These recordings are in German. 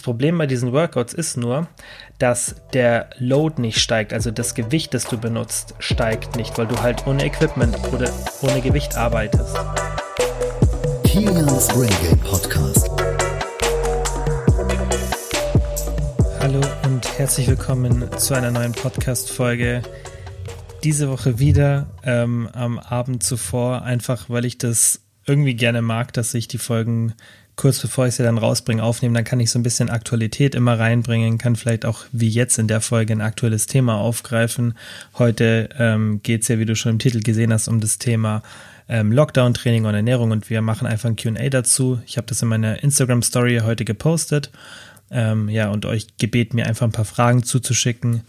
Das Problem bei diesen Workouts ist nur, dass der Load nicht steigt, also das Gewicht, das du benutzt, steigt nicht, weil du halt ohne Equipment oder ohne Gewicht arbeitest. Kilians Game Podcast. Hallo und herzlich willkommen zu einer neuen Podcast-Folge. Diese Woche wieder ähm, am Abend zuvor, einfach weil ich das irgendwie gerne mag, dass ich die Folgen kurz bevor ich sie dann rausbringe, aufnehmen, dann kann ich so ein bisschen Aktualität immer reinbringen, kann vielleicht auch wie jetzt in der Folge ein aktuelles Thema aufgreifen. Heute ähm, geht es ja, wie du schon im Titel gesehen hast, um das Thema ähm, Lockdown-Training und Ernährung und wir machen einfach ein QA dazu. Ich habe das in meiner Instagram-Story heute gepostet. Ähm, ja, und euch gebeten, mir einfach ein paar Fragen zuzuschicken.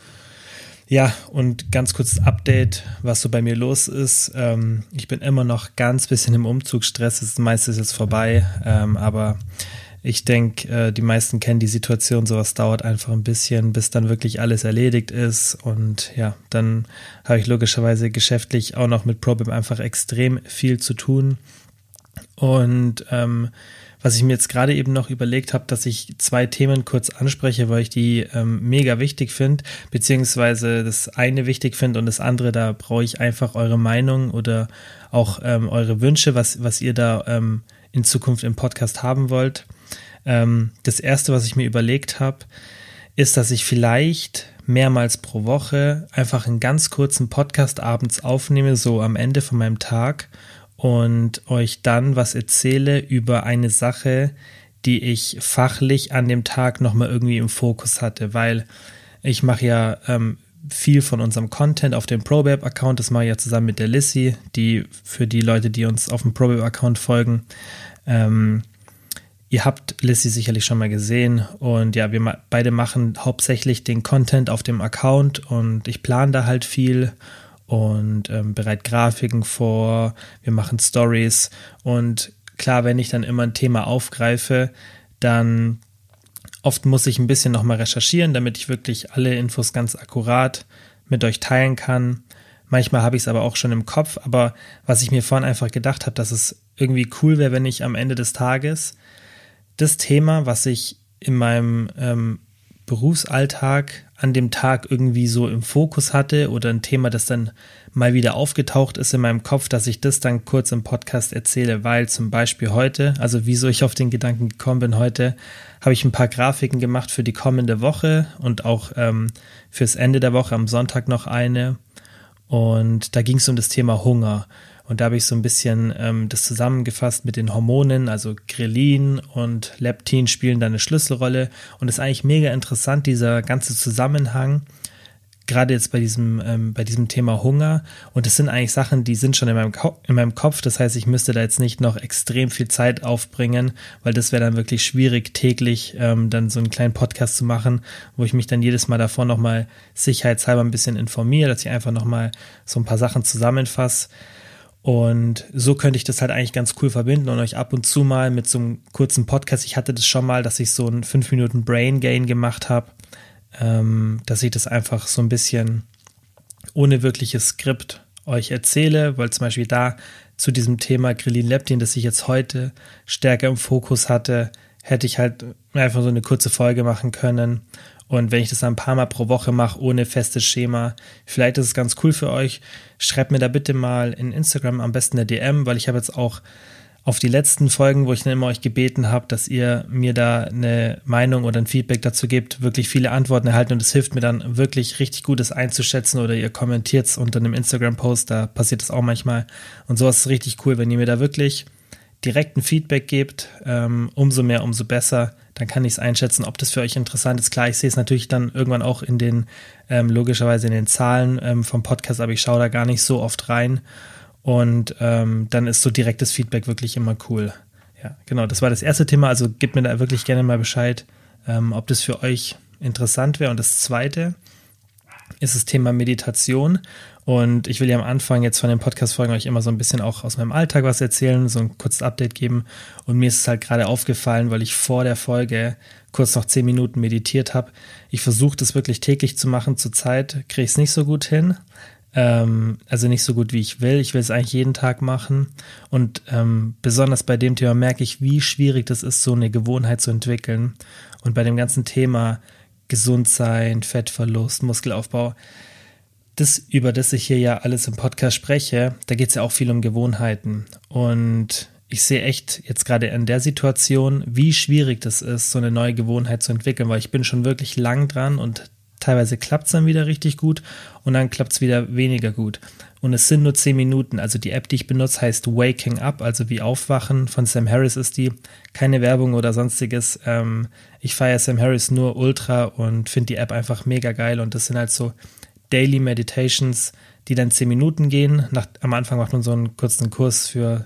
Ja, und ganz kurzes Update, was so bei mir los ist. Ähm, ich bin immer noch ganz bisschen im Umzugsstress. Das meiste ist jetzt vorbei, ähm, aber ich denke, äh, die meisten kennen die Situation. Sowas dauert einfach ein bisschen, bis dann wirklich alles erledigt ist. Und ja, dann habe ich logischerweise geschäftlich auch noch mit ProBim einfach extrem viel zu tun. Und ähm, was ich mir jetzt gerade eben noch überlegt habe, dass ich zwei Themen kurz anspreche, weil ich die ähm, mega wichtig finde, beziehungsweise das eine wichtig finde und das andere, da brauche ich einfach eure Meinung oder auch ähm, eure Wünsche, was, was ihr da ähm, in Zukunft im Podcast haben wollt. Ähm, das erste, was ich mir überlegt habe, ist, dass ich vielleicht mehrmals pro Woche einfach einen ganz kurzen Podcast abends aufnehme, so am Ende von meinem Tag und euch dann was erzähle über eine Sache, die ich fachlich an dem Tag nochmal irgendwie im Fokus hatte, weil ich mache ja ähm, viel von unserem Content auf dem ProBab-Account. Das mache ich ja zusammen mit der Lissy, die für die Leute, die uns auf dem ProBab-Account folgen. Ähm, ihr habt Lissy sicherlich schon mal gesehen und ja, wir beide machen hauptsächlich den Content auf dem Account und ich plane da halt viel und ähm, bereit Grafiken vor, wir machen Stories und klar, wenn ich dann immer ein Thema aufgreife, dann oft muss ich ein bisschen nochmal recherchieren, damit ich wirklich alle Infos ganz akkurat mit euch teilen kann. Manchmal habe ich es aber auch schon im Kopf, aber was ich mir vorhin einfach gedacht habe, dass es irgendwie cool wäre, wenn ich am Ende des Tages das Thema, was ich in meinem ähm, Berufsalltag an dem Tag irgendwie so im Fokus hatte oder ein Thema, das dann mal wieder aufgetaucht ist in meinem Kopf, dass ich das dann kurz im Podcast erzähle, weil zum Beispiel heute, also wieso ich auf den Gedanken gekommen bin heute, habe ich ein paar Grafiken gemacht für die kommende Woche und auch ähm, fürs Ende der Woche am Sonntag noch eine. Und da ging es um das Thema Hunger. Und da habe ich so ein bisschen ähm, das zusammengefasst mit den Hormonen, also Grelin und Leptin spielen da eine Schlüsselrolle. Und es ist eigentlich mega interessant, dieser ganze Zusammenhang, gerade jetzt bei diesem, ähm, bei diesem Thema Hunger. Und es sind eigentlich Sachen, die sind schon in meinem, in meinem Kopf. Das heißt, ich müsste da jetzt nicht noch extrem viel Zeit aufbringen, weil das wäre dann wirklich schwierig, täglich ähm, dann so einen kleinen Podcast zu machen, wo ich mich dann jedes Mal davor nochmal sicherheitshalber ein bisschen informiere, dass ich einfach nochmal so ein paar Sachen zusammenfasse. Und so könnte ich das halt eigentlich ganz cool verbinden und euch ab und zu mal mit so einem kurzen Podcast, ich hatte das schon mal, dass ich so einen 5 Minuten Brain Gain gemacht habe, ähm, dass ich das einfach so ein bisschen ohne wirkliches Skript euch erzähle, weil zum Beispiel da zu diesem Thema Grillin Leptin, das ich jetzt heute stärker im Fokus hatte, hätte ich halt einfach so eine kurze Folge machen können und wenn ich das ein paar Mal pro Woche mache, ohne festes Schema, vielleicht ist es ganz cool für euch. Schreibt mir da bitte mal in Instagram am besten eine DM, weil ich habe jetzt auch auf die letzten Folgen, wo ich dann immer euch gebeten habe, dass ihr mir da eine Meinung oder ein Feedback dazu gebt, wirklich viele Antworten erhalten und es hilft mir dann wirklich richtig gut, das einzuschätzen oder ihr kommentiert es unter einem Instagram-Post, da passiert das auch manchmal und sowas ist richtig cool, wenn ihr mir da wirklich direkten Feedback gebt, ähm, umso mehr, umso besser. Dann kann ich es einschätzen, ob das für euch interessant ist. Klar, ich sehe es natürlich dann irgendwann auch in den, ähm, logischerweise in den Zahlen ähm, vom Podcast, aber ich schaue da gar nicht so oft rein. Und ähm, dann ist so direktes Feedback wirklich immer cool. Ja, genau, das war das erste Thema. Also gebt mir da wirklich gerne mal Bescheid, ähm, ob das für euch interessant wäre. Und das zweite ist das Thema Meditation. Und ich will ja am Anfang jetzt von den Podcast-Folgen euch immer so ein bisschen auch aus meinem Alltag was erzählen, so ein kurzes Update geben. Und mir ist es halt gerade aufgefallen, weil ich vor der Folge kurz noch zehn Minuten meditiert habe. Ich versuche das wirklich täglich zu machen. Zurzeit kriege ich es nicht so gut hin. Ähm, also nicht so gut, wie ich will. Ich will es eigentlich jeden Tag machen. Und ähm, besonders bei dem Thema merke ich, wie schwierig das ist, so eine Gewohnheit zu entwickeln. Und bei dem ganzen Thema Gesundsein, Fettverlust, Muskelaufbau, das, über das ich hier ja alles im Podcast spreche, da geht es ja auch viel um Gewohnheiten. Und ich sehe echt jetzt gerade in der Situation, wie schwierig das ist, so eine neue Gewohnheit zu entwickeln, weil ich bin schon wirklich lang dran und teilweise klappt es dann wieder richtig gut und dann klappt es wieder weniger gut. Und es sind nur 10 Minuten. Also die App, die ich benutze, heißt Waking Up, also wie Aufwachen von Sam Harris ist die. Keine Werbung oder sonstiges. Ähm, ich feiere Sam Harris nur ultra und finde die App einfach mega geil. Und das sind halt so Daily Meditations, die dann 10 Minuten gehen. Nach, am Anfang macht man so einen kurzen Kurs für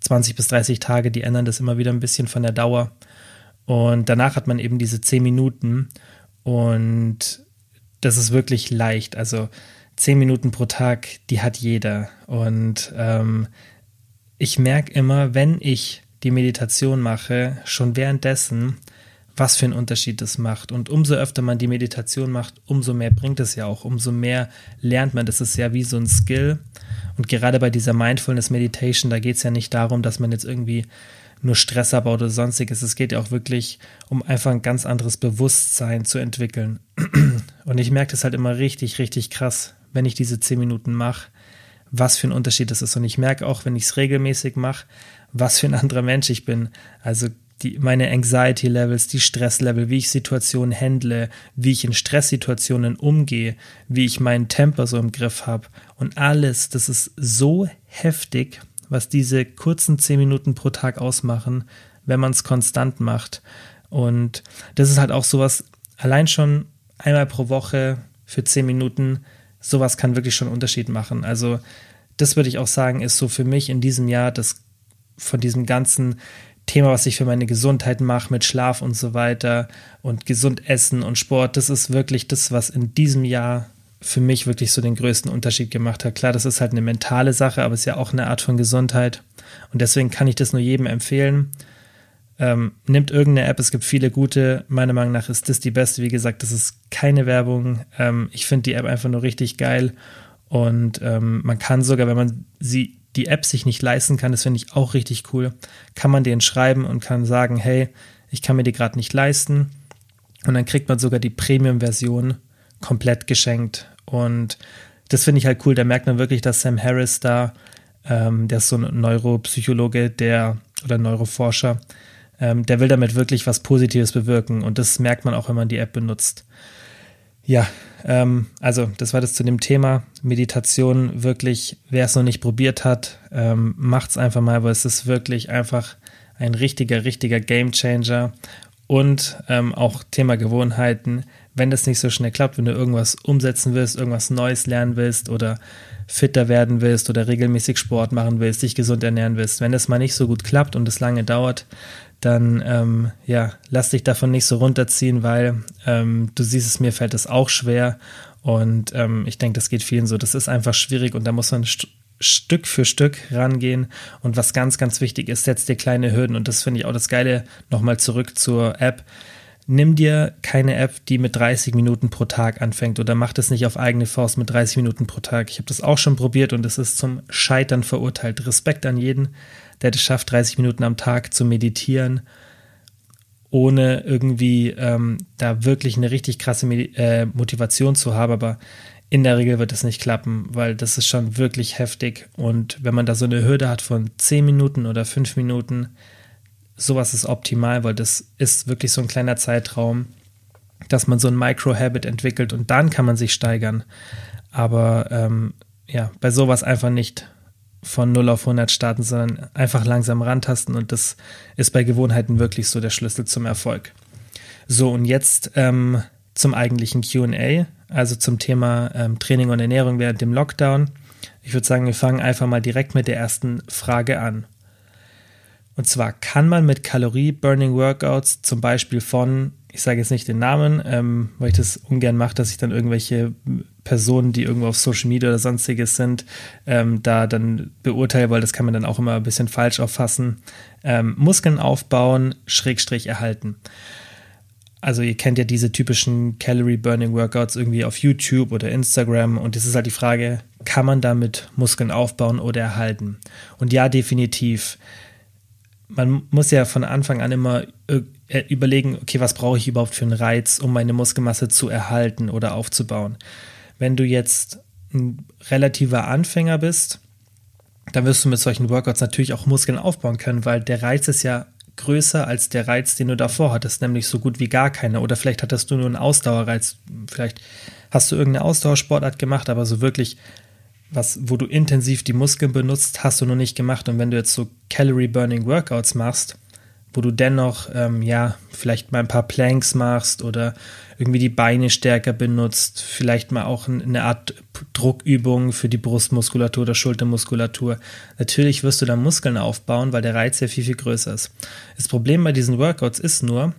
20 bis 30 Tage. Die ändern das immer wieder ein bisschen von der Dauer. Und danach hat man eben diese 10 Minuten. Und das ist wirklich leicht. Also zehn Minuten pro Tag, die hat jeder. Und ähm, ich merke immer, wenn ich die Meditation mache, schon währenddessen, was für einen Unterschied das macht. Und umso öfter man die Meditation macht, umso mehr bringt es ja auch, umso mehr lernt man. Das ist ja wie so ein Skill. Und gerade bei dieser Mindfulness Meditation, da geht es ja nicht darum, dass man jetzt irgendwie nur Stress abbaut oder sonstiges. Es geht ja auch wirklich um einfach ein ganz anderes Bewusstsein zu entwickeln. Und ich merke das halt immer richtig, richtig krass, wenn ich diese zehn Minuten mache, was für ein Unterschied das ist. Und ich merke auch, wenn ich es regelmäßig mache, was für ein anderer Mensch ich bin. Also die, meine Anxiety-Levels, die Stress-Level, wie ich Situationen handle, wie ich in Stresssituationen umgehe, wie ich meinen Temper so im Griff habe. Und alles, das ist so heftig, was diese kurzen zehn Minuten pro Tag ausmachen, wenn man es konstant macht. Und das ist halt auch sowas, allein schon einmal pro Woche für zehn Minuten sowas kann wirklich schon einen Unterschied machen. Also das würde ich auch sagen, ist so für mich in diesem Jahr das von diesem ganzen Thema, was ich für meine Gesundheit mache, mit Schlaf und so weiter und gesund essen und Sport, das ist wirklich das, was in diesem Jahr für mich wirklich so den größten Unterschied gemacht hat. Klar, das ist halt eine mentale Sache, aber es ist ja auch eine Art von Gesundheit. Und deswegen kann ich das nur jedem empfehlen. Ähm, nimmt irgendeine App, es gibt viele gute. Meiner Meinung nach ist das die beste. Wie gesagt, das ist keine Werbung. Ähm, ich finde die App einfach nur richtig geil. Und ähm, man kann sogar, wenn man sie, die App sich nicht leisten kann, das finde ich auch richtig cool, kann man denen schreiben und kann sagen, hey, ich kann mir die gerade nicht leisten. Und dann kriegt man sogar die Premium-Version komplett geschenkt. Und das finde ich halt cool. Da merkt man wirklich, dass Sam Harris da, ähm, der ist so ein Neuropsychologe, der oder Neuroforscher, ähm, der will damit wirklich was Positives bewirken und das merkt man auch, wenn man die App benutzt. Ja, ähm, also das war das zu dem Thema Meditation. Wirklich, wer es noch nicht probiert hat, ähm, es einfach mal, weil es ist wirklich einfach ein richtiger, richtiger Gamechanger und ähm, auch Thema Gewohnheiten. Wenn das nicht so schnell klappt, wenn du irgendwas umsetzen willst, irgendwas Neues lernen willst oder fitter werden willst oder regelmäßig Sport machen willst, dich gesund ernähren willst, wenn das mal nicht so gut klappt und es lange dauert, dann ähm, ja, lass dich davon nicht so runterziehen, weil ähm, du siehst es, mir fällt es auch schwer und ähm, ich denke, das geht vielen so. Das ist einfach schwierig und da muss man st Stück für Stück rangehen und was ganz, ganz wichtig ist, setz dir kleine Hürden und das finde ich auch das Geile, nochmal zurück zur App. Nimm dir keine App, die mit 30 Minuten pro Tag anfängt oder mach das nicht auf eigene Faust mit 30 Minuten pro Tag. Ich habe das auch schon probiert und es ist zum Scheitern verurteilt. Respekt an jeden, der es schafft, 30 Minuten am Tag zu meditieren, ohne irgendwie ähm, da wirklich eine richtig krasse Medi äh, Motivation zu haben. Aber in der Regel wird es nicht klappen, weil das ist schon wirklich heftig. Und wenn man da so eine Hürde hat von 10 Minuten oder 5 Minuten, sowas ist optimal, weil das ist wirklich so ein kleiner Zeitraum, dass man so ein Micro-Habit entwickelt und dann kann man sich steigern. Aber ähm, ja, bei sowas einfach nicht von 0 auf 100 starten, sondern einfach langsam rantasten und das ist bei Gewohnheiten wirklich so der Schlüssel zum Erfolg. So, und jetzt ähm, zum eigentlichen QA, also zum Thema ähm, Training und Ernährung während dem Lockdown. Ich würde sagen, wir fangen einfach mal direkt mit der ersten Frage an. Und zwar kann man mit Calorie-Burning-Workouts zum Beispiel von ich sage jetzt nicht den Namen, ähm, weil ich das ungern mache, dass ich dann irgendwelche Personen, die irgendwo auf Social Media oder sonstiges sind, ähm, da dann beurteile, weil das kann man dann auch immer ein bisschen falsch auffassen. Ähm, Muskeln aufbauen, Schrägstrich erhalten. Also ihr kennt ja diese typischen Calorie Burning Workouts irgendwie auf YouTube oder Instagram und es ist halt die Frage, kann man damit Muskeln aufbauen oder erhalten? Und ja, definitiv man muss ja von Anfang an immer äh, überlegen, okay, was brauche ich überhaupt für einen Reiz, um meine Muskelmasse zu erhalten oder aufzubauen. Wenn du jetzt ein relativer Anfänger bist, dann wirst du mit solchen Workouts natürlich auch Muskeln aufbauen können, weil der Reiz ist ja größer als der Reiz, den du davor hattest, nämlich so gut wie gar keine. Oder vielleicht hattest du nur einen Ausdauerreiz. Vielleicht hast du irgendeine Ausdauersportart gemacht, aber so wirklich was, wo du intensiv die Muskeln benutzt, hast du noch nicht gemacht. Und wenn du jetzt so Calorie Burning Workouts machst, wo du dennoch, ähm, ja, vielleicht mal ein paar Planks machst oder irgendwie die Beine stärker benutzt, vielleicht mal auch eine Art Druckübung für die Brustmuskulatur oder Schultermuskulatur. Natürlich wirst du da Muskeln aufbauen, weil der Reiz ja viel, viel größer ist. Das Problem bei diesen Workouts ist nur,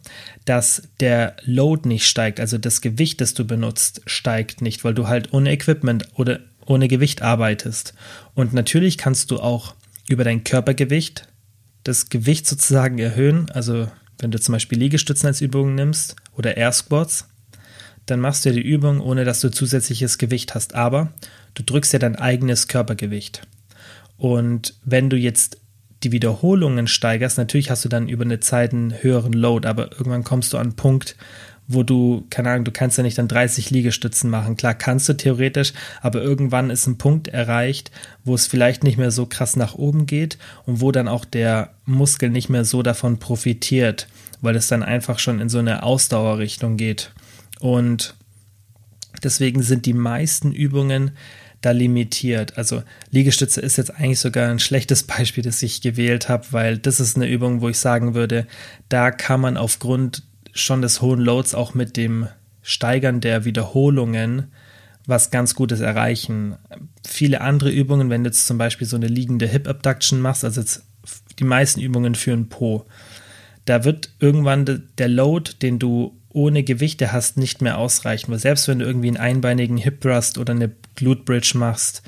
dass der Load nicht steigt, also das Gewicht, das du benutzt, steigt nicht, weil du halt ohne Equipment oder ohne Gewicht arbeitest. Und natürlich kannst du auch über dein Körpergewicht das Gewicht sozusagen erhöhen. Also wenn du zum Beispiel Liegestützen als Übung nimmst oder Air Squats, dann machst du die Übung, ohne dass du zusätzliches Gewicht hast. Aber du drückst ja dein eigenes Körpergewicht. Und wenn du jetzt die Wiederholungen steigerst, natürlich hast du dann über eine Zeit einen höheren Load, aber irgendwann kommst du an einen Punkt, wo du, keine Ahnung, du kannst ja nicht dann 30 Liegestützen machen. Klar, kannst du theoretisch, aber irgendwann ist ein Punkt erreicht, wo es vielleicht nicht mehr so krass nach oben geht und wo dann auch der Muskel nicht mehr so davon profitiert, weil es dann einfach schon in so eine Ausdauerrichtung geht. Und deswegen sind die meisten Übungen da limitiert. Also Liegestütze ist jetzt eigentlich sogar ein schlechtes Beispiel, das ich gewählt habe, weil das ist eine Übung, wo ich sagen würde, da kann man aufgrund schon des hohen Loads auch mit dem Steigern der Wiederholungen was ganz Gutes erreichen. Viele andere Übungen, wenn du jetzt zum Beispiel so eine liegende Hip Abduction machst, also jetzt die meisten Übungen für den Po, da wird irgendwann der Load, den du ohne Gewichte hast, nicht mehr ausreichen. Weil selbst wenn du irgendwie einen einbeinigen Hip Thrust oder eine Glute Bridge machst,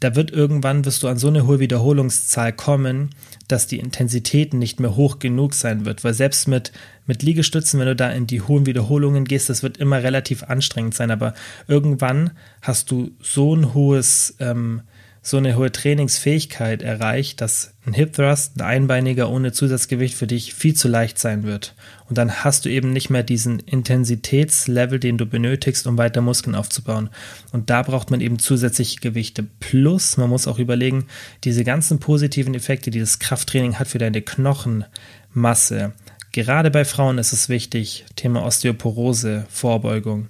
da wird irgendwann, wirst du an so eine hohe Wiederholungszahl kommen, dass die Intensität nicht mehr hoch genug sein wird. Weil selbst mit, mit Liegestützen, wenn du da in die hohen Wiederholungen gehst, das wird immer relativ anstrengend sein. Aber irgendwann hast du so ein hohes ähm, so eine hohe Trainingsfähigkeit erreicht, dass ein Hip Thrust, ein Einbeiniger ohne Zusatzgewicht für dich viel zu leicht sein wird. Und dann hast du eben nicht mehr diesen Intensitätslevel, den du benötigst, um weiter Muskeln aufzubauen. Und da braucht man eben zusätzliche Gewichte. Plus, man muss auch überlegen, diese ganzen positiven Effekte, die das Krafttraining hat für deine Knochenmasse. Gerade bei Frauen ist es wichtig, Thema Osteoporose, Vorbeugung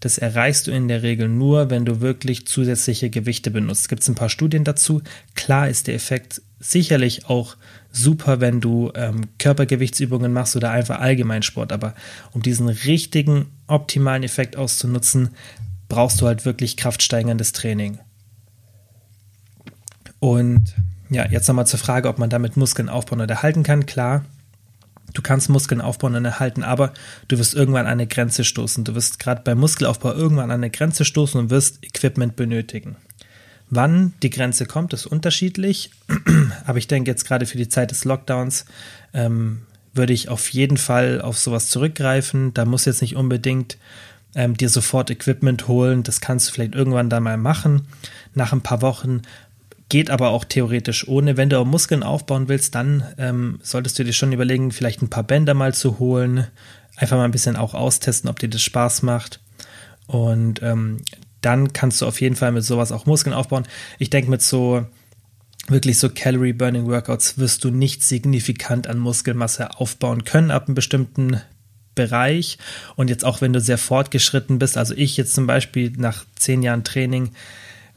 das erreichst du in der Regel nur, wenn du wirklich zusätzliche Gewichte benutzt. Gibt es ein paar Studien dazu. Klar ist der Effekt sicherlich auch super, wenn du ähm, Körpergewichtsübungen machst oder einfach Allgemeinsport. Aber um diesen richtigen, optimalen Effekt auszunutzen, brauchst du halt wirklich kraftsteigerndes Training. Und ja, jetzt nochmal zur Frage, ob man damit Muskeln aufbauen oder halten kann. Klar, Du kannst Muskeln aufbauen und erhalten, aber du wirst irgendwann an eine Grenze stoßen. Du wirst gerade beim Muskelaufbau irgendwann an eine Grenze stoßen und wirst Equipment benötigen. Wann die Grenze kommt, ist unterschiedlich, aber ich denke jetzt gerade für die Zeit des Lockdowns ähm, würde ich auf jeden Fall auf sowas zurückgreifen. Da muss jetzt nicht unbedingt ähm, dir sofort Equipment holen. Das kannst du vielleicht irgendwann dann mal machen. Nach ein paar Wochen Geht aber auch theoretisch ohne. Wenn du auch Muskeln aufbauen willst, dann ähm, solltest du dir schon überlegen, vielleicht ein paar Bänder mal zu holen. Einfach mal ein bisschen auch austesten, ob dir das Spaß macht. Und ähm, dann kannst du auf jeden Fall mit sowas auch Muskeln aufbauen. Ich denke, mit so wirklich so Calorie Burning Workouts wirst du nicht signifikant an Muskelmasse aufbauen können ab einem bestimmten Bereich. Und jetzt auch wenn du sehr fortgeschritten bist, also ich jetzt zum Beispiel nach zehn Jahren Training,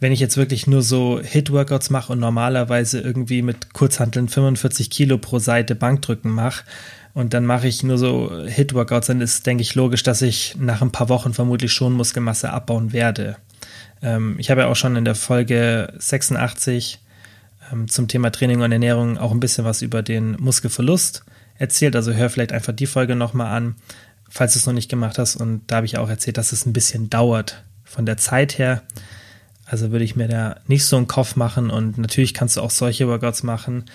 wenn ich jetzt wirklich nur so Hit-Workouts mache und normalerweise irgendwie mit Kurzhanteln 45 Kilo pro Seite Bankdrücken mache und dann mache ich nur so Hit-Workouts, dann ist, denke ich, logisch, dass ich nach ein paar Wochen vermutlich schon Muskelmasse abbauen werde. Ähm, ich habe ja auch schon in der Folge 86 ähm, zum Thema Training und Ernährung auch ein bisschen was über den Muskelverlust erzählt. Also hör vielleicht einfach die Folge nochmal an, falls du es noch nicht gemacht hast. Und da habe ich auch erzählt, dass es ein bisschen dauert von der Zeit her. Also würde ich mir da nicht so einen Kopf machen und natürlich kannst du auch solche Workouts machen.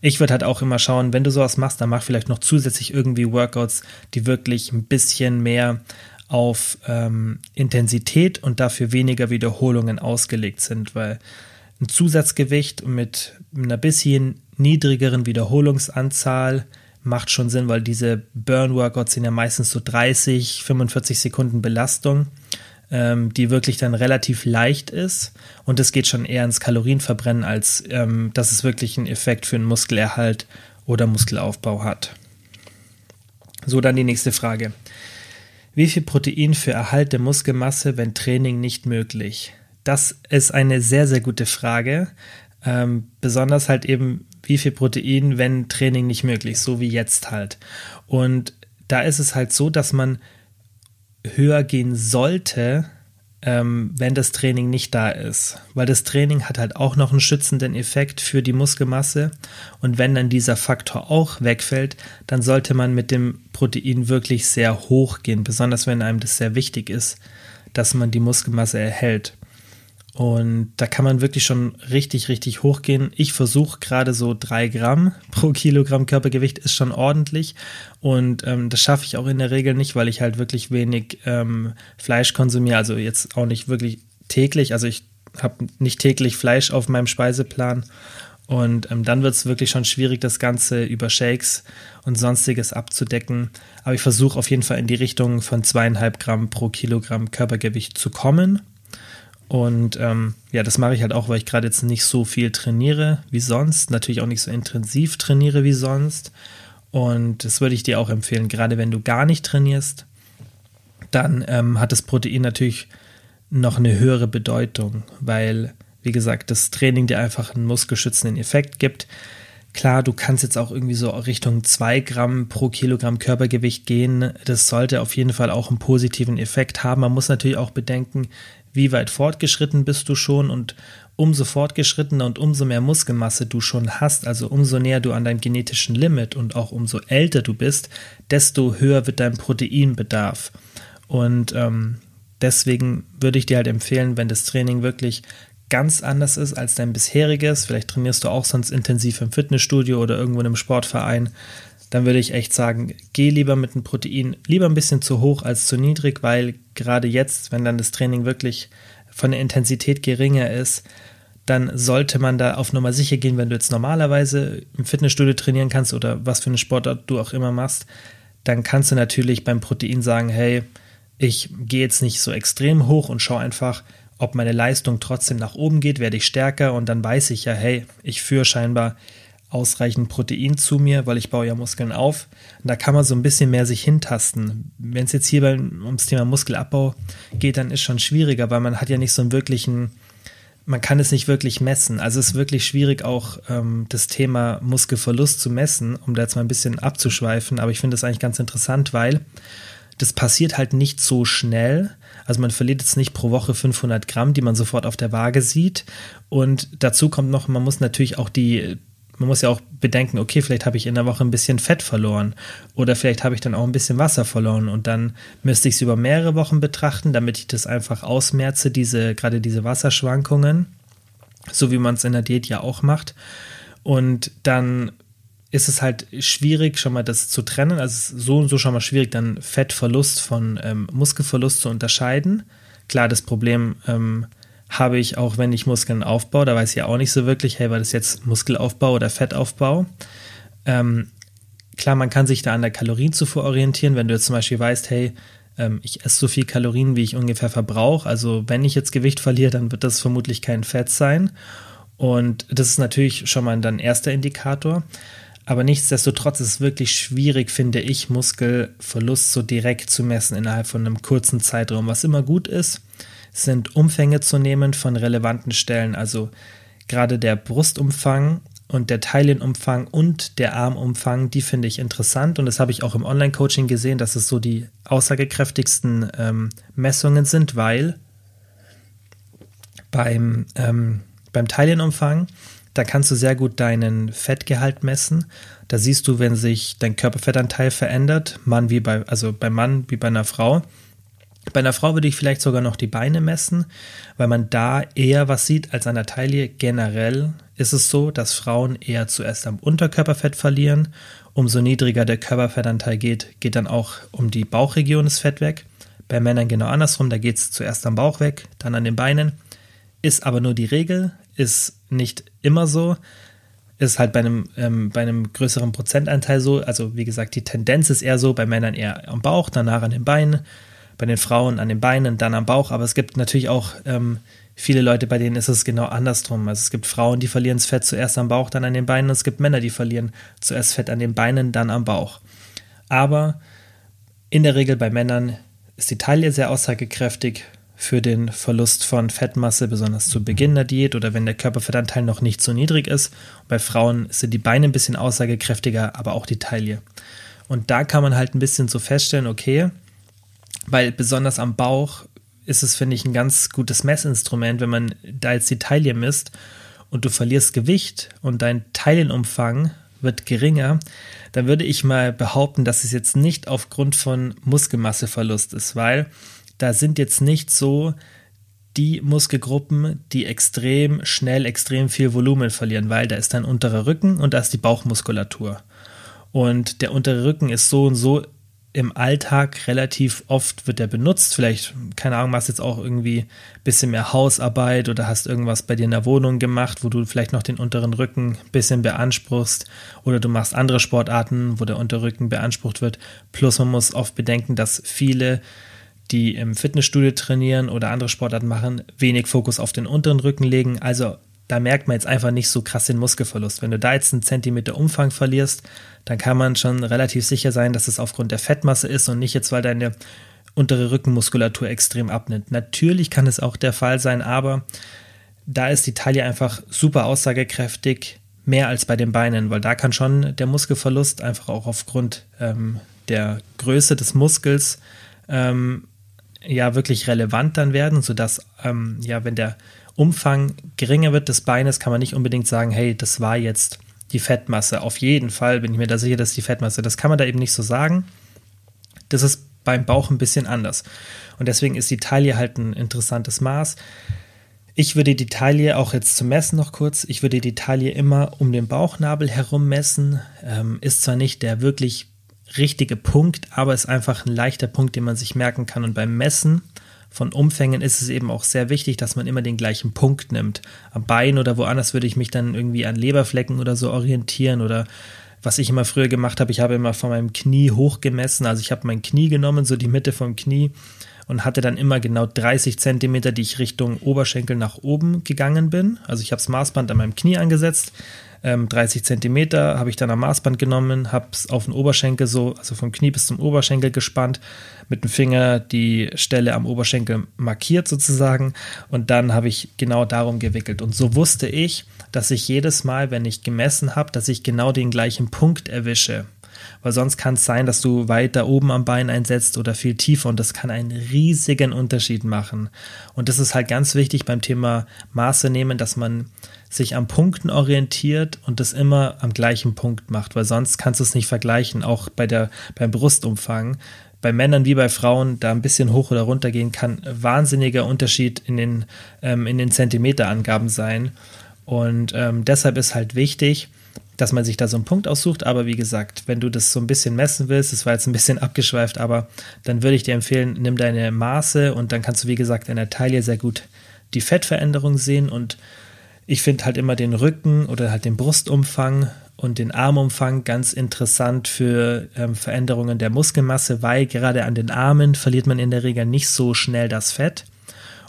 Ich würde halt auch immer schauen, wenn du sowas machst, dann mach vielleicht noch zusätzlich irgendwie Workouts, die wirklich ein bisschen mehr auf ähm, Intensität und dafür weniger Wiederholungen ausgelegt sind, weil ein Zusatzgewicht mit einer bisschen niedrigeren Wiederholungsanzahl macht schon Sinn, weil diese Burn-Workouts sind ja meistens so 30, 45 Sekunden Belastung, ähm, die wirklich dann relativ leicht ist. Und es geht schon eher ins Kalorienverbrennen, als ähm, dass es wirklich einen Effekt für einen Muskelerhalt oder Muskelaufbau hat. So, dann die nächste Frage. Wie viel Protein für Erhalt der Muskelmasse, wenn Training nicht möglich? Das ist eine sehr, sehr gute Frage. Ähm, besonders halt eben, wie viel Protein, wenn Training nicht möglich, so wie jetzt halt. Und da ist es halt so, dass man höher gehen sollte, ähm, wenn das Training nicht da ist. Weil das Training hat halt auch noch einen schützenden Effekt für die Muskelmasse. Und wenn dann dieser Faktor auch wegfällt, dann sollte man mit dem Protein wirklich sehr hoch gehen, besonders wenn einem das sehr wichtig ist, dass man die Muskelmasse erhält. Und da kann man wirklich schon richtig, richtig hochgehen. Ich versuche gerade so drei Gramm pro Kilogramm Körpergewicht ist schon ordentlich. Und ähm, das schaffe ich auch in der Regel nicht, weil ich halt wirklich wenig ähm, Fleisch konsumiere. Also jetzt auch nicht wirklich täglich. Also ich habe nicht täglich Fleisch auf meinem Speiseplan. Und ähm, dann wird es wirklich schon schwierig, das Ganze über Shakes und sonstiges abzudecken. Aber ich versuche auf jeden Fall in die Richtung von zweieinhalb Gramm pro Kilogramm Körpergewicht zu kommen. Und ähm, ja, das mache ich halt auch, weil ich gerade jetzt nicht so viel trainiere wie sonst, natürlich auch nicht so intensiv trainiere wie sonst. Und das würde ich dir auch empfehlen, gerade wenn du gar nicht trainierst, dann ähm, hat das Protein natürlich noch eine höhere Bedeutung, weil, wie gesagt, das Training dir einfach einen muskelschützenden Effekt gibt. Klar, du kannst jetzt auch irgendwie so Richtung 2 Gramm pro Kilogramm Körpergewicht gehen. Das sollte auf jeden Fall auch einen positiven Effekt haben. Man muss natürlich auch bedenken, wie weit fortgeschritten bist du schon und umso fortgeschrittener und umso mehr Muskelmasse du schon hast, also umso näher du an deinem genetischen Limit und auch umso älter du bist, desto höher wird dein Proteinbedarf. Und ähm, deswegen würde ich dir halt empfehlen, wenn das Training wirklich ganz anders ist als dein bisheriges, vielleicht trainierst du auch sonst intensiv im Fitnessstudio oder irgendwo in einem Sportverein, dann würde ich echt sagen, geh lieber mit dem Protein lieber ein bisschen zu hoch als zu niedrig, weil gerade jetzt, wenn dann das Training wirklich von der Intensität geringer ist, dann sollte man da auf Nummer sicher gehen, wenn du jetzt normalerweise im Fitnessstudio trainieren kannst oder was für eine Sportart du auch immer machst, dann kannst du natürlich beim Protein sagen, hey, ich gehe jetzt nicht so extrem hoch und schaue einfach, ob meine Leistung trotzdem nach oben geht, werde ich stärker und dann weiß ich ja, hey, ich führe scheinbar ausreichend Protein zu mir, weil ich baue ja Muskeln auf. Und da kann man so ein bisschen mehr sich hintasten. Wenn es jetzt hier beim, ums Thema Muskelabbau geht, dann ist schon schwieriger, weil man hat ja nicht so einen wirklichen, man kann es nicht wirklich messen. Also es ist wirklich schwierig auch ähm, das Thema Muskelverlust zu messen, um da jetzt mal ein bisschen abzuschweifen. Aber ich finde das eigentlich ganz interessant, weil das passiert halt nicht so schnell. Also man verliert jetzt nicht pro Woche 500 Gramm, die man sofort auf der Waage sieht. Und dazu kommt noch, man muss natürlich auch die man muss ja auch bedenken, okay, vielleicht habe ich in der Woche ein bisschen Fett verloren oder vielleicht habe ich dann auch ein bisschen Wasser verloren und dann müsste ich es über mehrere Wochen betrachten, damit ich das einfach ausmerze, diese, gerade diese Wasserschwankungen, so wie man es in der Diät ja auch macht. Und dann ist es halt schwierig, schon mal das zu trennen. Also so und so schon mal schwierig, dann Fettverlust von ähm, Muskelverlust zu unterscheiden. Klar, das Problem ähm, habe ich auch, wenn ich Muskeln aufbaue, da weiß ich ja auch nicht so wirklich, hey, war das jetzt Muskelaufbau oder Fettaufbau? Ähm, klar, man kann sich da an der Kalorienzufuhr orientieren, wenn du jetzt zum Beispiel weißt, hey, ähm, ich esse so viel Kalorien, wie ich ungefähr verbrauche. Also wenn ich jetzt Gewicht verliere, dann wird das vermutlich kein Fett sein. Und das ist natürlich schon mal dann erster Indikator. Aber nichtsdestotrotz ist es wirklich schwierig, finde ich, Muskelverlust so direkt zu messen innerhalb von einem kurzen Zeitraum. Was immer gut ist, sind Umfänge zu nehmen von relevanten Stellen, also gerade der Brustumfang und der Taillenumfang und der Armumfang, die finde ich interessant und das habe ich auch im Online-Coaching gesehen, dass es so die aussagekräftigsten ähm, Messungen sind, weil beim, ähm, beim Taillenumfang, da kannst du sehr gut deinen Fettgehalt messen. Da siehst du, wenn sich dein Körperfettanteil verändert, Mann wie bei, also beim Mann wie bei einer Frau, bei einer Frau würde ich vielleicht sogar noch die Beine messen, weil man da eher was sieht als an der Taille. Generell ist es so, dass Frauen eher zuerst am Unterkörperfett verlieren. Umso niedriger der Körperfettanteil geht, geht dann auch um die Bauchregion das Fett weg. Bei Männern genau andersrum, da geht es zuerst am Bauch weg, dann an den Beinen. Ist aber nur die Regel, ist nicht immer so. ist halt bei einem, ähm, bei einem größeren Prozentanteil so. Also wie gesagt, die Tendenz ist eher so, bei Männern eher am Bauch, danach an den Beinen, bei den Frauen an den Beinen, dann am Bauch. Aber es gibt natürlich auch ähm, viele Leute, bei denen ist es genau andersrum. Also es gibt Frauen, die verlieren das Fett zuerst am Bauch, dann an den Beinen. Und es gibt Männer, die verlieren zuerst Fett an den Beinen, dann am Bauch. Aber in der Regel bei Männern ist die Taille sehr aussagekräftig für den Verlust von Fettmasse, besonders zu Beginn der Diät oder wenn der Körperfettanteil noch nicht so niedrig ist. Bei Frauen sind die Beine ein bisschen aussagekräftiger, aber auch die Taille. Und da kann man halt ein bisschen so feststellen, okay, weil besonders am Bauch ist es, finde ich, ein ganz gutes Messinstrument, wenn man da jetzt die Taille misst und du verlierst Gewicht und dein Teilenumfang wird geringer, dann würde ich mal behaupten, dass es jetzt nicht aufgrund von Muskelmasseverlust ist, weil da sind jetzt nicht so die Muskelgruppen, die extrem schnell extrem viel Volumen verlieren, weil da ist dein unterer Rücken und da ist die Bauchmuskulatur. Und der untere Rücken ist so und so im Alltag relativ oft wird der benutzt. Vielleicht, keine Ahnung, machst jetzt auch irgendwie ein bisschen mehr Hausarbeit oder hast irgendwas bei dir in der Wohnung gemacht, wo du vielleicht noch den unteren Rücken ein bisschen beanspruchst oder du machst andere Sportarten, wo der Unterrücken beansprucht wird. Plus man muss oft bedenken, dass viele die im Fitnessstudio trainieren oder andere Sportarten machen, wenig Fokus auf den unteren Rücken legen. Also da merkt man jetzt einfach nicht so krass den Muskelverlust. Wenn du da jetzt einen Zentimeter Umfang verlierst, dann kann man schon relativ sicher sein, dass es aufgrund der Fettmasse ist und nicht jetzt, weil deine untere Rückenmuskulatur extrem abnimmt. Natürlich kann es auch der Fall sein, aber da ist die Taille einfach super aussagekräftig, mehr als bei den Beinen, weil da kann schon der Muskelverlust einfach auch aufgrund ähm, der Größe des Muskels ähm, ja wirklich relevant dann werden, sodass ähm, ja, wenn der Umfang geringer wird des Beines, kann man nicht unbedingt sagen, hey, das war jetzt die Fettmasse. Auf jeden Fall bin ich mir da sicher, dass die Fettmasse. Das kann man da eben nicht so sagen. Das ist beim Bauch ein bisschen anders. Und deswegen ist die Taille halt ein interessantes Maß. Ich würde die Taille auch jetzt zum Messen noch kurz, ich würde die Taille immer um den Bauchnabel herum messen. Ähm, ist zwar nicht der wirklich richtige Punkt, aber ist einfach ein leichter Punkt, den man sich merken kann. Und beim Messen von Umfängen ist es eben auch sehr wichtig, dass man immer den gleichen Punkt nimmt. Am Bein oder woanders würde ich mich dann irgendwie an Leberflecken oder so orientieren oder was ich immer früher gemacht habe, ich habe immer von meinem Knie hochgemessen. Also ich habe mein Knie genommen, so die Mitte vom Knie und hatte dann immer genau 30 Zentimeter, die ich Richtung Oberschenkel nach oben gegangen bin. Also ich habe das Maßband an meinem Knie angesetzt, ähm, 30 Zentimeter habe ich dann am Maßband genommen, habe es auf den Oberschenkel so, also vom Knie bis zum Oberschenkel gespannt, mit dem Finger die Stelle am Oberschenkel markiert sozusagen und dann habe ich genau darum gewickelt. Und so wusste ich, dass ich jedes Mal, wenn ich gemessen habe, dass ich genau den gleichen Punkt erwische weil sonst kann es sein, dass du weiter oben am Bein einsetzt oder viel tiefer und das kann einen riesigen Unterschied machen. Und das ist halt ganz wichtig beim Thema Maße nehmen, dass man sich am Punkten orientiert und das immer am gleichen Punkt macht, weil sonst kannst du es nicht vergleichen, auch bei der, beim Brustumfang. Bei Männern wie bei Frauen da ein bisschen hoch oder runter gehen kann wahnsinniger Unterschied in den, ähm, in den Zentimeterangaben sein. Und ähm, deshalb ist halt wichtig, dass man sich da so einen Punkt aussucht. Aber wie gesagt, wenn du das so ein bisschen messen willst, das war jetzt ein bisschen abgeschweift, aber dann würde ich dir empfehlen, nimm deine Maße und dann kannst du, wie gesagt, in der Taille sehr gut die Fettveränderung sehen. Und ich finde halt immer den Rücken oder halt den Brustumfang und den Armumfang ganz interessant für ähm, Veränderungen der Muskelmasse, weil gerade an den Armen verliert man in der Regel nicht so schnell das Fett.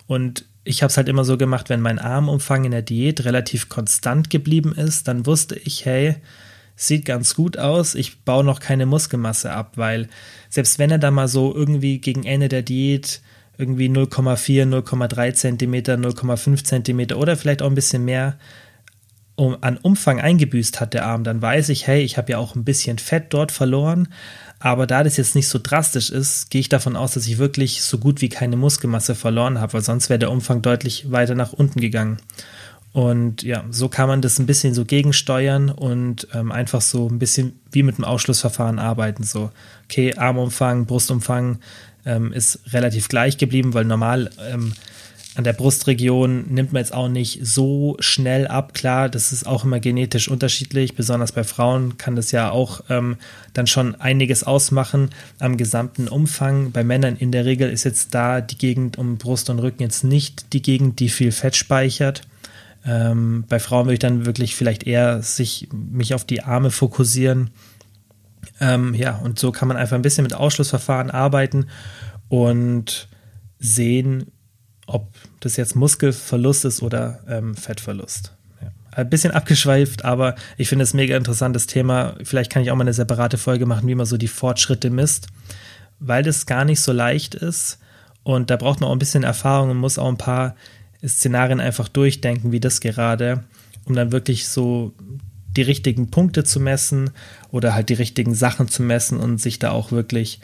Und ich habe es halt immer so gemacht, wenn mein Armumfang in der Diät relativ konstant geblieben ist, dann wusste ich, hey, sieht ganz gut aus, ich baue noch keine Muskelmasse ab, weil selbst wenn er da mal so irgendwie gegen Ende der Diät irgendwie 0,4, 0,3 Zentimeter, 0,5 Zentimeter oder vielleicht auch ein bisschen mehr um, an Umfang eingebüßt hat, der Arm, dann weiß ich, hey, ich habe ja auch ein bisschen Fett dort verloren, aber da das jetzt nicht so drastisch ist, gehe ich davon aus, dass ich wirklich so gut wie keine Muskelmasse verloren habe, weil sonst wäre der Umfang deutlich weiter nach unten gegangen. Und ja, so kann man das ein bisschen so gegensteuern und ähm, einfach so ein bisschen wie mit dem Ausschlussverfahren arbeiten. So, okay, Armumfang, Brustumfang ähm, ist relativ gleich geblieben, weil normal ähm, an der Brustregion nimmt man jetzt auch nicht so schnell ab. Klar, das ist auch immer genetisch unterschiedlich. Besonders bei Frauen kann das ja auch ähm, dann schon einiges ausmachen am gesamten Umfang. Bei Männern in der Regel ist jetzt da die Gegend um Brust und Rücken jetzt nicht die Gegend, die viel Fett speichert. Ähm, bei Frauen würde ich dann wirklich vielleicht eher sich, mich auf die Arme fokussieren. Ähm, ja, und so kann man einfach ein bisschen mit Ausschlussverfahren arbeiten und sehen, ob das jetzt Muskelverlust ist oder ähm, Fettverlust. Ja. Ein bisschen abgeschweift, aber ich finde es mega interessantes Thema. Vielleicht kann ich auch mal eine separate Folge machen, wie man so die Fortschritte misst, weil das gar nicht so leicht ist und da braucht man auch ein bisschen Erfahrung und muss auch ein paar Szenarien einfach durchdenken, wie das gerade, um dann wirklich so die richtigen Punkte zu messen oder halt die richtigen Sachen zu messen und sich da auch wirklich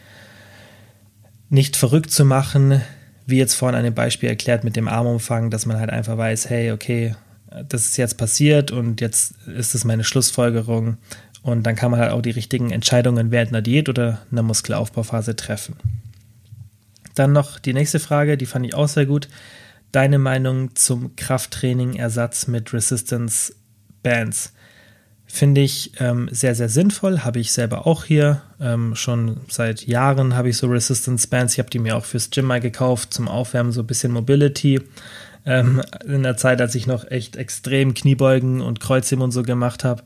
nicht verrückt zu machen, wie jetzt vorhin an dem Beispiel erklärt mit dem Armumfang, dass man halt einfach weiß, hey, okay, das ist jetzt passiert und jetzt ist es meine Schlussfolgerung und dann kann man halt auch die richtigen Entscheidungen während einer Diät oder einer Muskelaufbauphase treffen. Dann noch die nächste Frage, die fand ich auch sehr gut. Deine Meinung zum Krafttraining-Ersatz mit Resistance Bands? Finde ich ähm, sehr, sehr sinnvoll. Habe ich selber auch hier. Ähm, schon seit Jahren habe ich so Resistance Bands. Ich habe die mir auch fürs Gym mal gekauft, zum Aufwärmen, so ein bisschen Mobility. Ähm, in der Zeit, als ich noch echt extrem Kniebeugen und Kreuzheben und so gemacht habe.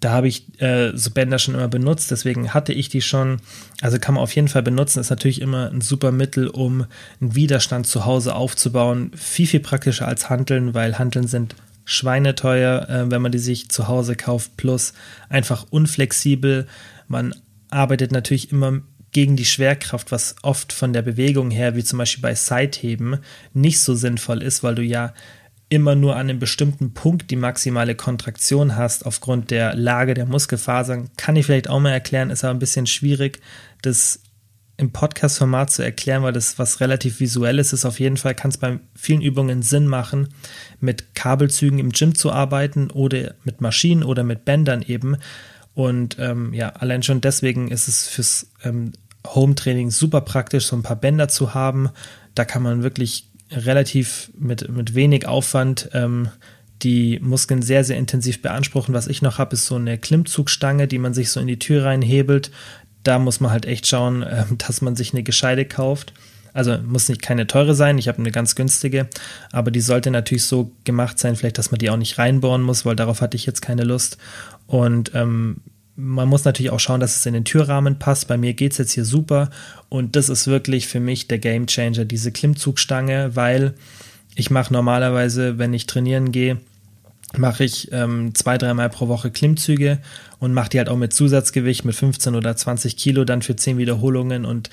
Da habe ich äh, so Bänder schon immer benutzt, deswegen hatte ich die schon. Also kann man auf jeden Fall benutzen. Ist natürlich immer ein super Mittel, um einen Widerstand zu Hause aufzubauen. Viel, viel praktischer als Handeln, weil Handeln sind schweineteuer, äh, wenn man die sich zu Hause kauft, plus einfach unflexibel. Man arbeitet natürlich immer gegen die Schwerkraft, was oft von der Bewegung her, wie zum Beispiel bei Seitheben, nicht so sinnvoll ist, weil du ja immer nur an einem bestimmten Punkt die maximale Kontraktion hast aufgrund der Lage der Muskelfasern. Kann ich vielleicht auch mal erklären, ist aber ein bisschen schwierig, das im Podcast-Format zu erklären, weil das was relativ visuelles ist. Auf jeden Fall kann es bei vielen Übungen Sinn machen, mit Kabelzügen im Gym zu arbeiten oder mit Maschinen oder mit Bändern eben. Und ähm, ja, allein schon deswegen ist es fürs ähm, Home-Training super praktisch, so ein paar Bänder zu haben. Da kann man wirklich relativ mit, mit wenig Aufwand ähm, die Muskeln sehr, sehr intensiv beanspruchen. Was ich noch habe, ist so eine Klimmzugstange, die man sich so in die Tür reinhebelt da muss man halt echt schauen, äh, dass man sich eine gescheite kauft. Also muss nicht keine teure sein, ich habe eine ganz günstige, aber die sollte natürlich so gemacht sein, vielleicht, dass man die auch nicht reinbohren muss, weil darauf hatte ich jetzt keine Lust. Und ähm, man muss natürlich auch schauen, dass es in den Türrahmen passt. Bei mir geht es jetzt hier super und das ist wirklich für mich der Game Changer, diese Klimmzugstange, weil ich mache normalerweise, wenn ich trainieren gehe, mache ich ähm, zwei, dreimal pro Woche Klimmzüge und mache die halt auch mit Zusatzgewicht mit 15 oder 20 Kilo dann für 10 Wiederholungen und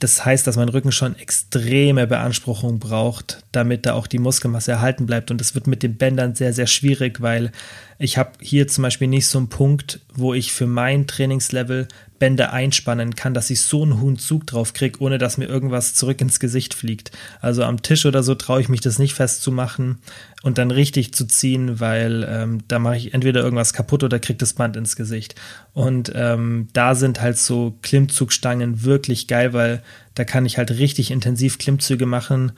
das heißt, dass mein Rücken schon extreme Beanspruchung braucht, damit da auch die Muskelmasse erhalten bleibt. Und das wird mit den Bändern sehr, sehr schwierig, weil ich habe hier zum Beispiel nicht so einen Punkt, wo ich für mein Trainingslevel Bänder einspannen kann, dass ich so einen hohen Zug drauf kriege, ohne dass mir irgendwas zurück ins Gesicht fliegt. Also am Tisch oder so traue ich mich das nicht festzumachen und dann richtig zu ziehen, weil ähm, da mache ich entweder irgendwas kaputt oder kriege das Band ins Gesicht. Und ähm, da sind halt so Klimmzugstangen wirklich geil, weil da kann ich halt richtig intensiv Klimmzüge machen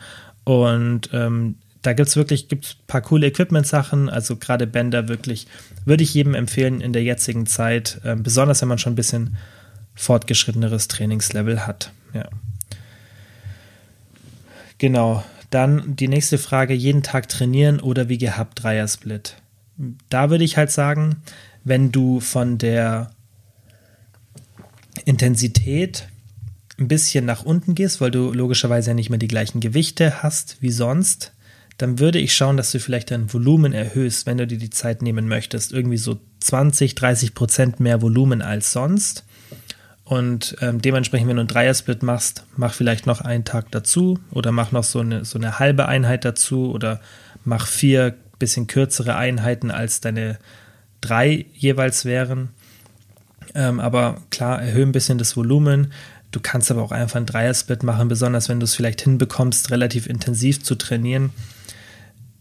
und ähm, da gibt es wirklich gibt's ein paar coole Equipment-Sachen, also gerade Bänder wirklich, würde ich jedem empfehlen in der jetzigen Zeit, äh, besonders wenn man schon ein bisschen fortgeschritteneres Trainingslevel hat. Ja. Genau. Dann die nächste Frage: jeden Tag trainieren oder wie gehabt Dreier-Split? Da würde ich halt sagen, wenn du von der Intensität ein bisschen nach unten gehst, weil du logischerweise ja nicht mehr die gleichen Gewichte hast wie sonst, dann würde ich schauen, dass du vielleicht dein Volumen erhöhst, wenn du dir die Zeit nehmen möchtest. Irgendwie so 20, 30 Prozent mehr Volumen als sonst. Und ähm, dementsprechend, wenn du einen Dreier-Split machst, mach vielleicht noch einen Tag dazu oder mach noch so eine, so eine halbe Einheit dazu oder mach vier bisschen kürzere Einheiten als deine drei jeweils wären. Ähm, aber klar, erhöhe ein bisschen das Volumen. Du kannst aber auch einfach einen Dreier-Split machen, besonders wenn du es vielleicht hinbekommst, relativ intensiv zu trainieren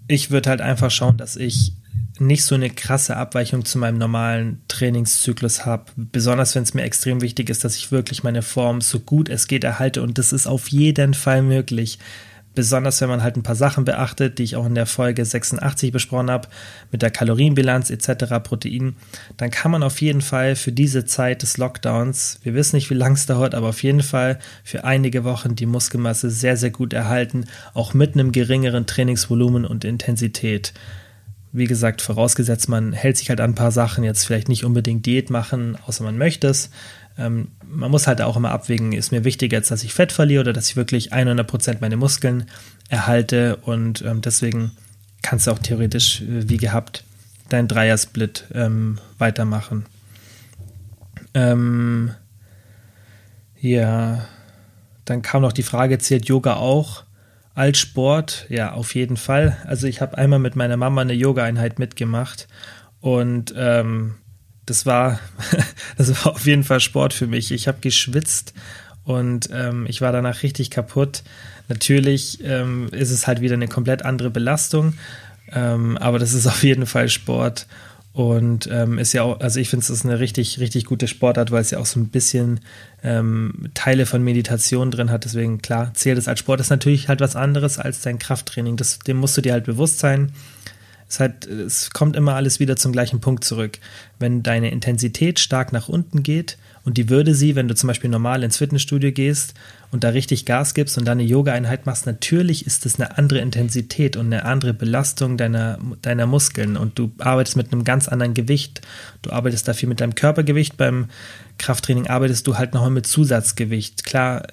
ich würde halt einfach schauen, dass ich nicht so eine krasse Abweichung zu meinem normalen Trainingszyklus habe. Besonders wenn es mir extrem wichtig ist, dass ich wirklich meine Form so gut es geht erhalte. Und das ist auf jeden Fall möglich. Besonders wenn man halt ein paar Sachen beachtet, die ich auch in der Folge 86 besprochen habe, mit der Kalorienbilanz etc., Protein, dann kann man auf jeden Fall für diese Zeit des Lockdowns, wir wissen nicht, wie lang es dauert, aber auf jeden Fall für einige Wochen die Muskelmasse sehr, sehr gut erhalten, auch mit einem geringeren Trainingsvolumen und Intensität. Wie gesagt, vorausgesetzt, man hält sich halt an ein paar Sachen, jetzt vielleicht nicht unbedingt Diät machen, außer man möchte es. Ähm, man muss halt auch immer abwägen, ist mir wichtiger jetzt, dass ich Fett verliere oder dass ich wirklich 100% meine Muskeln erhalte und ähm, deswegen kannst du auch theoretisch, äh, wie gehabt, dein Dreiersplit ähm, weitermachen. Ähm, ja, dann kam noch die Frage, zählt Yoga auch als Sport? Ja, auf jeden Fall. Also ich habe einmal mit meiner Mama eine Yoga-Einheit mitgemacht und ähm, das war, das war auf jeden Fall Sport für mich. Ich habe geschwitzt und ähm, ich war danach richtig kaputt. Natürlich ähm, ist es halt wieder eine komplett andere Belastung, ähm, aber das ist auf jeden Fall Sport und ähm, ist ja auch, also ich finde es ist eine richtig, richtig gute Sportart, weil es ja auch so ein bisschen ähm, Teile von Meditation drin hat. Deswegen, klar, zählt es als Sport. Das ist natürlich halt was anderes als dein Krafttraining. Das, dem musst du dir halt bewusst sein. Es, halt, es kommt immer alles wieder zum gleichen Punkt zurück. Wenn deine Intensität stark nach unten geht und die würde sie, wenn du zum Beispiel normal ins Fitnessstudio gehst und da richtig Gas gibst und dann eine Yoga-Einheit machst, natürlich ist es eine andere Intensität und eine andere Belastung deiner, deiner Muskeln und du arbeitest mit einem ganz anderen Gewicht. Du arbeitest dafür mit deinem Körpergewicht. Beim Krafttraining arbeitest du halt nochmal mit Zusatzgewicht. Klar,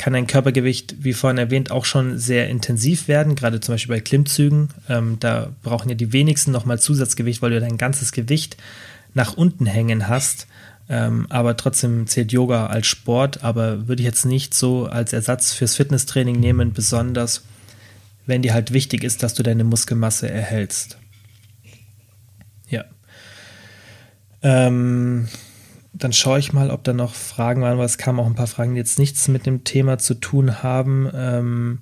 kann dein Körpergewicht, wie vorhin erwähnt, auch schon sehr intensiv werden, gerade zum Beispiel bei Klimmzügen. Ähm, da brauchen ja die wenigsten nochmal Zusatzgewicht, weil du dein ganzes Gewicht nach unten hängen hast. Ähm, aber trotzdem zählt Yoga als Sport, aber würde ich jetzt nicht so als Ersatz fürs Fitnesstraining nehmen, besonders wenn dir halt wichtig ist, dass du deine Muskelmasse erhältst. Ja. Ähm, dann schaue ich mal, ob da noch Fragen waren, weil es kamen auch ein paar Fragen, die jetzt nichts mit dem Thema zu tun haben. Ähm,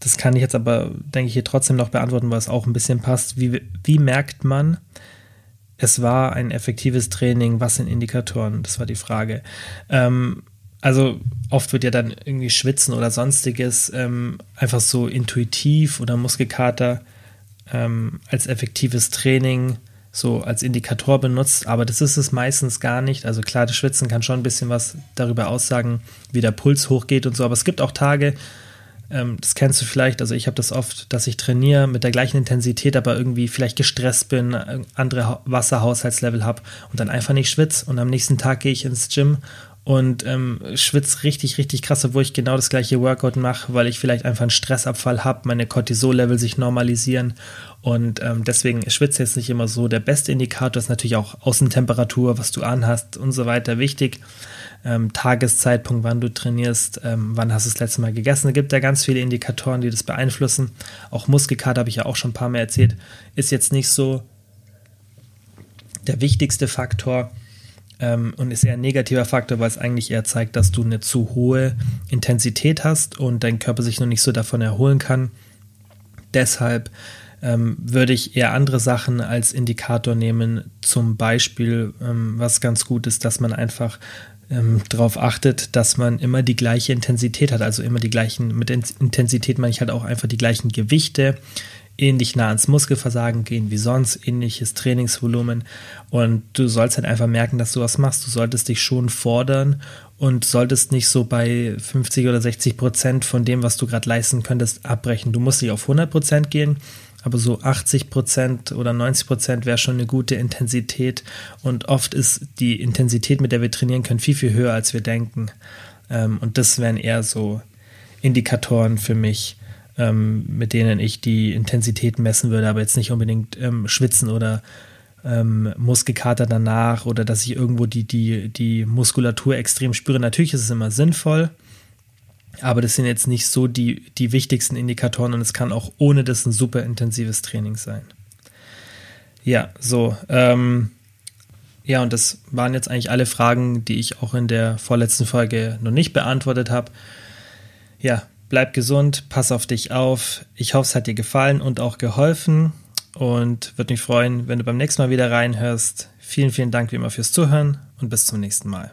das kann ich jetzt aber, denke ich, hier trotzdem noch beantworten, weil es auch ein bisschen passt. Wie, wie merkt man, es war ein effektives Training? Was sind Indikatoren? Das war die Frage. Ähm, also oft wird ja dann irgendwie Schwitzen oder sonstiges ähm, einfach so intuitiv oder Muskelkater ähm, als effektives Training so als Indikator benutzt, aber das ist es meistens gar nicht. Also klar, das Schwitzen kann schon ein bisschen was darüber aussagen, wie der Puls hochgeht und so, aber es gibt auch Tage, ähm, das kennst du vielleicht, also ich habe das oft, dass ich trainiere mit der gleichen Intensität, aber irgendwie vielleicht gestresst bin, andere Wasserhaushaltslevel habe und dann einfach nicht schwitze und am nächsten Tag gehe ich ins Gym und ähm, schwitze richtig, richtig krass, obwohl ich genau das gleiche Workout mache, weil ich vielleicht einfach einen Stressabfall habe, meine Cortisol-Level sich normalisieren und ähm, deswegen ist Schwitze jetzt nicht immer so der beste Indikator, ist natürlich auch Außentemperatur, was du anhast und so weiter wichtig. Ähm, Tageszeitpunkt, wann du trainierst, ähm, wann hast du das letzte Mal gegessen. Es gibt ja ganz viele Indikatoren, die das beeinflussen. Auch Muskelkater habe ich ja auch schon ein paar Mal erzählt, ist jetzt nicht so der wichtigste Faktor ähm, und ist eher ein negativer Faktor, weil es eigentlich eher zeigt, dass du eine zu hohe Intensität hast und dein Körper sich noch nicht so davon erholen kann. Deshalb ähm, würde ich eher andere Sachen als Indikator nehmen. Zum Beispiel, ähm, was ganz gut ist, dass man einfach ähm, darauf achtet, dass man immer die gleiche Intensität hat, also immer die gleichen, mit Intensität meine ich halt auch einfach die gleichen Gewichte, ähnlich nah ans Muskelversagen gehen wie sonst, ähnliches Trainingsvolumen. Und du sollst halt einfach merken, dass du was machst. Du solltest dich schon fordern und solltest nicht so bei 50 oder 60 Prozent von dem, was du gerade leisten könntest, abbrechen. Du musst nicht auf 100 Prozent gehen, aber so 80 Prozent oder 90 Prozent wäre schon eine gute Intensität. Und oft ist die Intensität, mit der wir trainieren können, viel, viel höher, als wir denken. Ähm, und das wären eher so Indikatoren für mich ähm, mit denen ich die Intensität messen würde, aber jetzt nicht unbedingt ähm, schwitzen oder ähm, Muskelkater danach oder dass ich irgendwo die, die, die Muskulatur extrem spüre. Natürlich ist es immer sinnvoll, aber das sind jetzt nicht so die, die wichtigsten Indikatoren und es kann auch ohne das ein super intensives Training sein. Ja, so. Ähm, ja, und das waren jetzt eigentlich alle Fragen, die ich auch in der vorletzten Folge noch nicht beantwortet habe. Ja, Bleib gesund, pass auf dich auf. Ich hoffe, es hat dir gefallen und auch geholfen und würde mich freuen, wenn du beim nächsten Mal wieder reinhörst. Vielen, vielen Dank wie immer fürs Zuhören und bis zum nächsten Mal.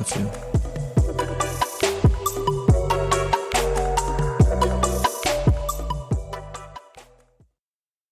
dafür.